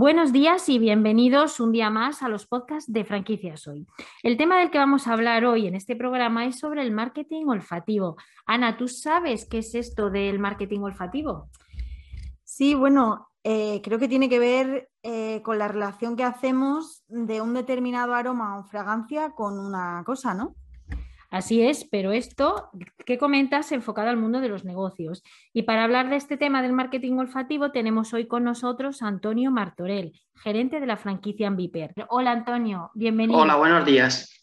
Buenos días y bienvenidos un día más a los podcasts de Franquicias Hoy. El tema del que vamos a hablar hoy en este programa es sobre el marketing olfativo. Ana, ¿tú sabes qué es esto del marketing olfativo? Sí, bueno, eh, creo que tiene que ver eh, con la relación que hacemos de un determinado aroma o fragancia con una cosa, ¿no? Así es, pero esto que comentas enfocado al mundo de los negocios. Y para hablar de este tema del marketing olfativo tenemos hoy con nosotros a Antonio Martorell, gerente de la franquicia Ambiper. Hola Antonio, bienvenido. Hola, buenos días.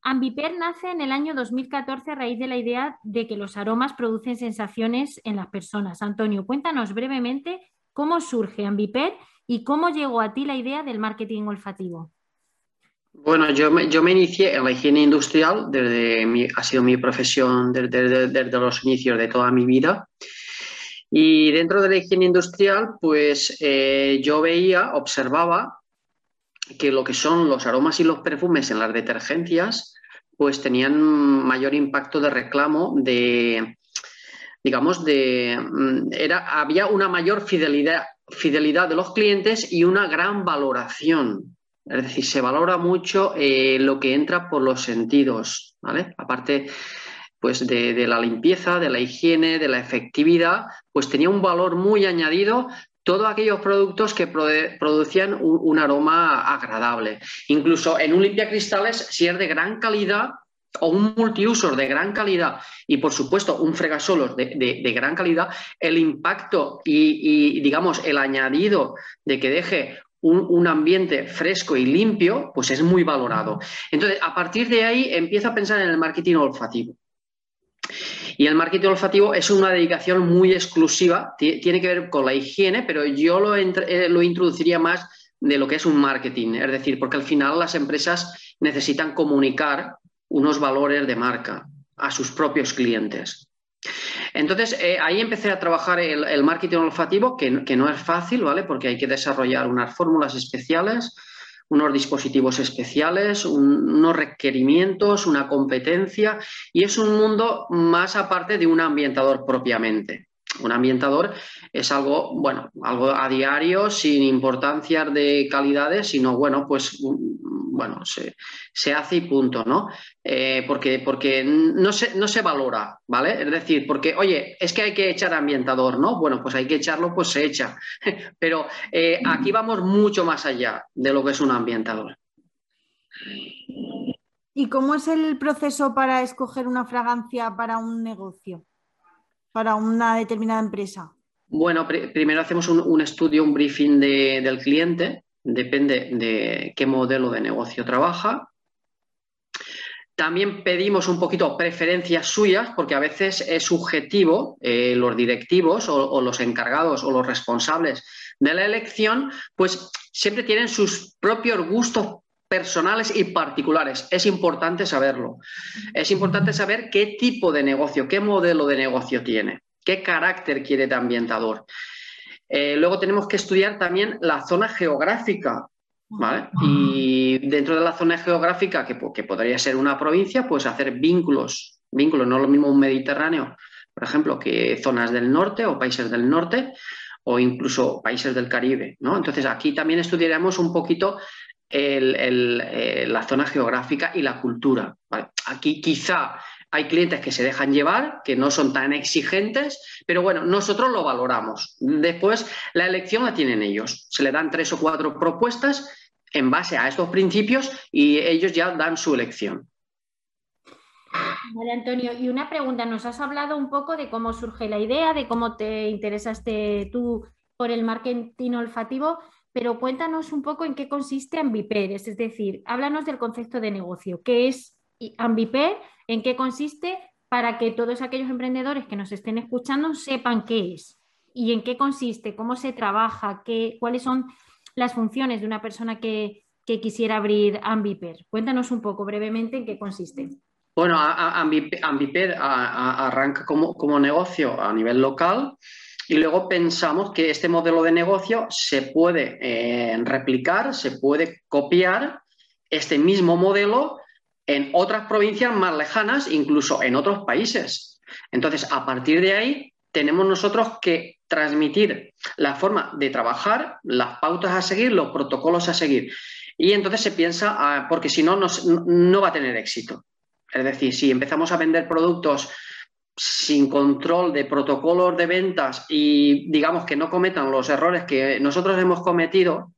Ambiper nace en el año 2014 a raíz de la idea de que los aromas producen sensaciones en las personas. Antonio, cuéntanos brevemente cómo surge Ambiper y cómo llegó a ti la idea del marketing olfativo. Bueno, yo me, yo me inicié en la higiene industrial, desde mi, ha sido mi profesión desde, desde, los inicios de toda mi vida. Y dentro de la higiene industrial, pues eh, yo veía, observaba que lo que son los aromas y los perfumes en las detergencias, pues tenían mayor impacto de reclamo, de, digamos, de, mm, era, había una mayor fidelidad, fidelidad de los clientes y una gran valoración es decir, se valora mucho eh, lo que entra por los sentidos, ¿vale? Aparte pues de, la limpieza, de la higiene, de la efectividad, pues tenía un valor muy añadido todos aquellos productos que producían un, aroma agradable. Incluso en un limpiacristales, si es de gran calidad o un multiusos de gran calidad y, por supuesto, un fregasolos de, gran calidad, el impacto y, digamos, el añadido de que deje un, ambiente fresco y limpio, pues es muy valorado. Entonces, a partir de ahí empiezo a pensar en el marketing olfativo. Y el marketing olfativo es una dedicación muy exclusiva, tiene que ver con la higiene, pero yo lo, eh, lo introduciría más de lo que es un marketing, es decir, porque al final las empresas necesitan comunicar unos valores de marca a sus propios clientes. Entonces, eh, ahí empecé a trabajar el, marketing olfativo, que, no es fácil, ¿vale? Porque hay que desarrollar unas fórmulas especiales, unos dispositivos especiales, unos requerimientos, una competencia, y es un mundo más aparte de un ambientador propiamente. Un ambientador es algo, bueno, algo a diario, sin importancia de calidades, sino, bueno, pues bueno, se, hace y punto, ¿no? Eh, porque porque no, se, no se valora, ¿vale? Es decir, porque, oye, es que hay que echar ambientador, ¿no? Bueno, pues hay que echarlo, pues se echa. Pero eh, aquí vamos mucho más allá de lo que es un ambientador. ¿Y cómo es el proceso para escoger una fragancia para un negocio, para una determinada empresa? Bueno, primero hacemos un, estudio, un briefing del cliente, depende de qué modelo de negocio trabaja. También pedimos un poquito preferencias suyas, porque a veces es subjetivo, eh, los directivos o, los encargados o los responsables de la elección, pues siempre tienen sus propios gustos personales y particulares. Es importante saberlo. Es importante saber qué tipo de negocio, qué modelo de negocio tiene, qué carácter quiere de ambientador. Eh, luego tenemos que estudiar también la zona geográfica, ¿vale? Y dentro de la zona geográfica, que, podría ser una provincia, pues hacer vínculos, vínculos, no lo mismo un Mediterráneo, por ejemplo, que zonas del norte o países del norte o incluso países del Caribe, ¿no? Entonces aquí también estudiaremos un poquito eh, la zona geográfica y la cultura. Aquí quizá hay clientes que se dejan llevar, que no son tan exigentes, pero bueno, nosotros lo valoramos. Después, la elección la tienen ellos. Se le dan tres o cuatro propuestas en base a estos principios y ellos ya dan su elección. Vale, Antonio, y una pregunta, nos has hablado un poco de cómo surge la idea, de cómo te interesaste tú por el marketing olfativo, pero cuéntanos un poco en qué consiste Ambiper, es decir, háblanos del concepto de negocio, qué es Ambiper en qué consiste para que todos aquellos emprendedores que nos estén escuchando sepan qué es. Y en qué consiste, cómo se trabaja, qué, cuáles son las funciones de una persona que, quisiera abrir Ambiper. Cuéntanos un poco brevemente en qué consiste. Bueno, Ambiper arranca como, negocio a nivel local y luego pensamos que este modelo de negocio se puede eh, replicar, se puede copiar este mismo modelo en otras provincias más lejanas, incluso en otros países. Entonces, a partir de ahí, tenemos nosotros que transmitir la forma de trabajar, las pautas a seguir, los protocolos a seguir. Y entonces se piensa, ah, porque si no, no va a tener éxito. Es decir, si empezamos a vender productos sin control de protocolos de ventas y digamos que no cometan los errores que nosotros hemos cometido,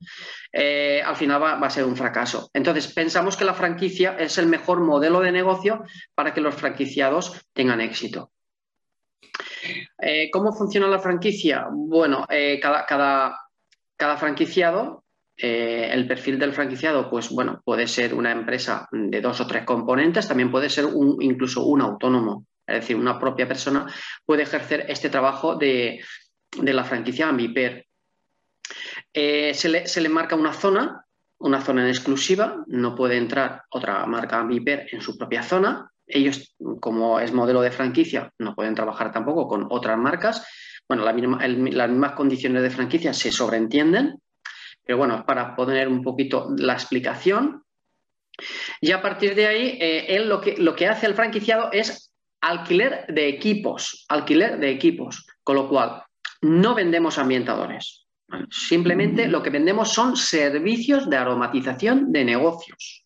eh, al final va, a ser un fracaso. Entonces, pensamos que la franquicia es el mejor modelo de negocio para que los franquiciados tengan éxito. Eh, ¿Cómo funciona la franquicia? Bueno, eh, cada, cada, franquiciado, el perfil del franquiciado, pues bueno, puede ser una empresa de dos o tres componentes, también puede ser un, incluso un autónomo. Es decir, una propia persona puede ejercer este trabajo de, la franquicia Ambiper. Eh, se, le, marca una zona, una zona en exclusiva, no puede entrar otra marca Ambiper en su propia zona. Ellos, como es modelo de franquicia, no pueden trabajar tampoco con otras marcas. Bueno, las mismas condiciones de franquicia se sobreentienden, pero bueno, para poner un poquito la explicación. Y a partir de ahí, eh, él lo que, lo que hace el franquiciado es alquiler de equipos, alquiler de equipos, con lo cual no vendemos ambientadores. Simplemente lo que vendemos son servicios de aromatización de negocios.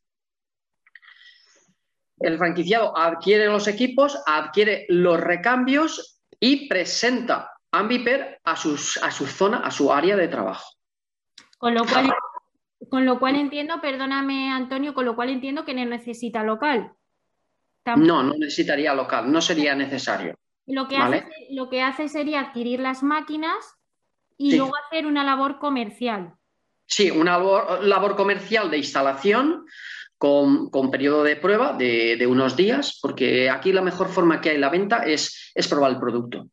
El franquiciado adquiere los equipos, adquiere los recambios y presenta Ambiper a, sus, a su zona, a su área de trabajo. Con lo cual, con lo cual entiendo, perdóname Antonio, con lo cual entiendo que necesita local. No, no necesitaría local, no sería necesario. Lo que, hace, lo que hace sería adquirir las máquinas y luego hacer una labor comercial. Sí, una labor, comercial de instalación con, periodo de prueba de, unos días, porque aquí la mejor forma que hay la venta es, es probar el producto.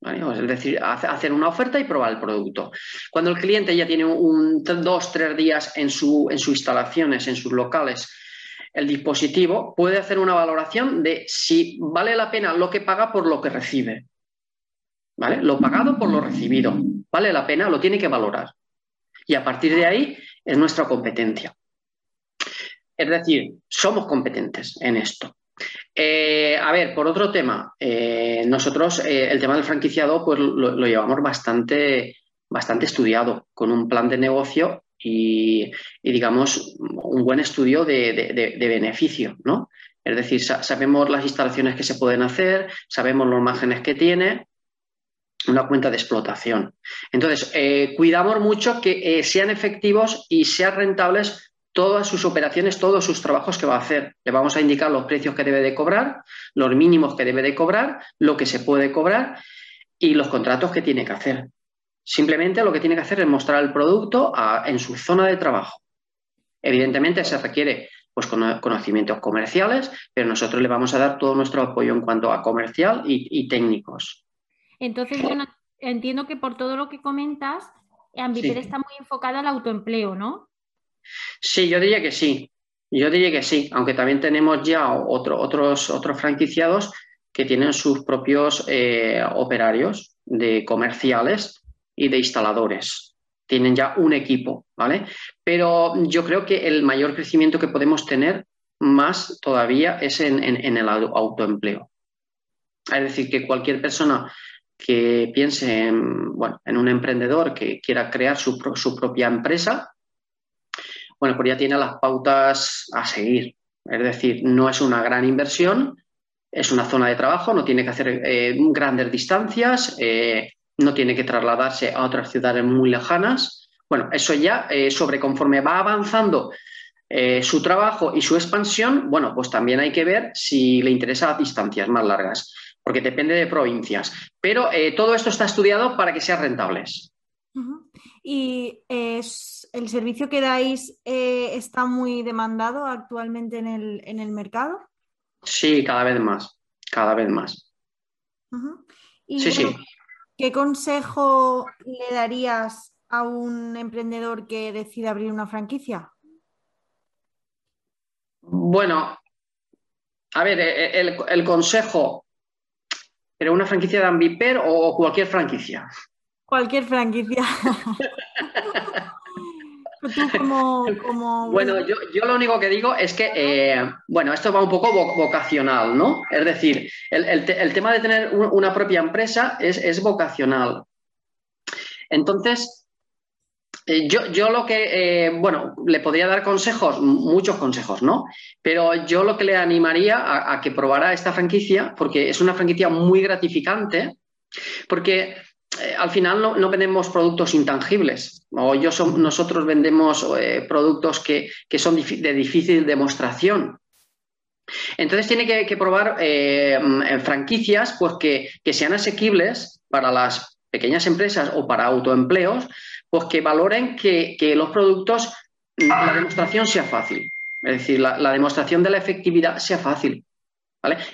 Es decir, hacer una oferta y probar el producto. Cuando el cliente ya tiene un, dos, tres días en, su, en sus instalaciones, en sus locales, el dispositivo puede hacer una valoración de si vale la pena lo que paga por lo que recibe. ¿Vale? Lo pagado por lo recibido. ¿Vale la pena? Lo tiene que valorar. Y a partir de ahí es nuestra competencia. Es decir, somos competentes en esto. Eh, a ver, por otro tema, eh, nosotros eh, el tema del franquiciado pues lo, lo, llevamos bastante, bastante estudiado, con un plan de negocio y, digamos, un buen estudio de, beneficio, ¿no? Es decir, sabemos las instalaciones que se pueden hacer, sabemos los márgenes que tiene, una cuenta de explotación. Entonces, eh, cuidamos mucho que eh, sean efectivos y sean rentables todas sus operaciones, todos sus trabajos que va a hacer. Le vamos a indicar los precios que debe de cobrar, los mínimos que debe de cobrar, lo que se puede cobrar y los contratos que tiene que hacer. Simplemente lo que tiene que hacer es mostrar el producto en su zona de trabajo. Evidentemente se requiere pues, conocimientos comerciales, pero nosotros le vamos a dar todo nuestro apoyo en cuanto a comercial y, técnicos. Entonces, yo entiendo que por todo lo que comentas, Ambiper está muy enfocada al autoempleo, ¿no? Sí, yo diría que sí. Yo diría que sí, aunque también tenemos ya otros, otros franquiciados que tienen sus propios eh, operarios de comerciales y de instaladores. Tienen ya un equipo, ¿vale? Pero yo creo que el mayor crecimiento que podemos tener más todavía es en, el autoempleo. Es decir, que cualquier persona que piense en, bueno, en un emprendedor que quiera crear su, propia empresa, bueno, pues ya tiene las pautas a seguir. Es decir, no es una gran inversión, es una zona de trabajo, no tiene que hacer eh, grandes distancias, eh, no tiene que trasladarse a otras ciudades muy lejanas. Bueno, eso ya eh, sobre conforme va avanzando eh, su trabajo y su expansión, bueno, pues también hay que ver si le interesa distancias más largas, porque depende de provincias. Pero eh, todo esto está estudiado para que sean rentables. ¿Y el servicio que dais está muy demandado actualmente en el, mercado? Sí, cada vez más, cada vez más. sí, sí. ¿Qué consejo le darías a un emprendedor que decide abrir una franquicia? Bueno, a ver, eh, eh, el, consejo, ¿pero una franquicia de Ambiper o cualquier franquicia? Cualquier franquicia. Bueno, yo, lo único que digo es que, eh, bueno, esto va un poco vocacional, ¿no? Es decir, el, tema de tener una propia empresa es, vocacional. Entonces, eh, yo, lo que, eh, bueno, le podría dar consejos, muchos consejos, ¿no? Pero yo lo que le animaría a, a que probara esta franquicia, porque es una franquicia muy gratificante, porque eh, al final no, vendemos productos intangibles. O yo nosotros vendemos eh, productos que, son de difícil demostración. Entonces tiene que, probar eh, franquicias pues, que, sean asequibles para las pequeñas empresas o para autoempleos, pues que valoren que, los productos, la demostración sea fácil. Es decir, la, demostración de la efectividad sea fácil.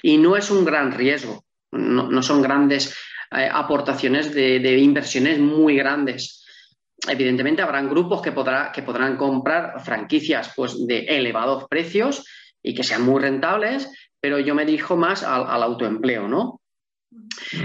Y no es un gran riesgo. no son grandes eh, aportaciones de, inversiones muy grandes. Evidentemente habrán grupos que, que podrán comprar franquicias pues, de elevados precios y que sean muy rentables, pero yo me dirijo más al, autoempleo, ¿no?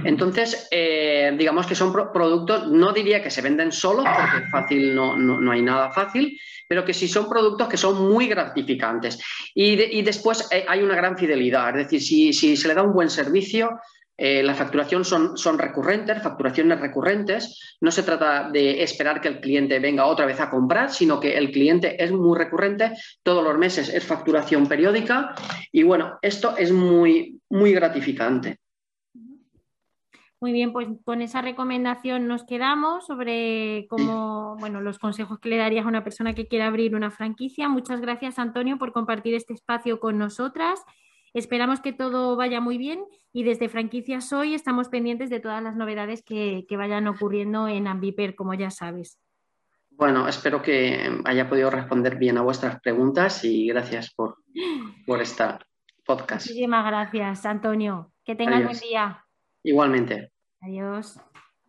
Entonces, eh, digamos que son productos, no diría que se venden solos, porque fácil no, no, hay nada fácil, pero que sí son productos que son muy gratificantes. Y, después eh, hay una gran fidelidad, es decir, si, si, se le da un buen servicio, eh, la facturación son, son recurrentes, facturaciones recurrentes. No se trata de esperar que el cliente venga otra vez a comprar, sino que el cliente es muy recurrente, todos los meses es facturación periódica y bueno, esto es muy, muy gratificante. Muy bien, pues con esa recomendación nos quedamos sobre cómo, bueno, los consejos que le darías a una persona que quiera abrir una franquicia. Muchas gracias, Antonio, por compartir este espacio con nosotras Esperamos que todo vaya muy bien y desde Franquicias Hoy estamos pendientes de todas las novedades que, vayan ocurriendo en Ambiper, como ya sabes. Bueno, espero que haya podido responder bien a vuestras preguntas y gracias por, por esta podcast. Muchísimas gracias, Antonio. Que tengas buen día. Igualmente. Adiós.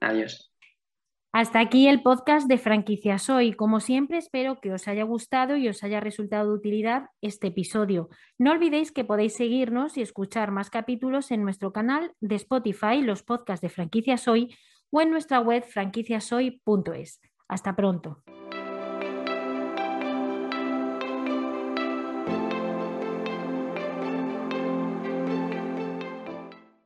Adiós. Hasta aquí el podcast de Franquicias Hoy. Como siempre, espero que os haya gustado y os haya resultado de utilidad este episodio. No olvidéis que podéis seguirnos y escuchar más capítulos en nuestro canal de Spotify, los podcasts de Franquicias Hoy, o en nuestra web franquiciashoy.es. Hasta pronto.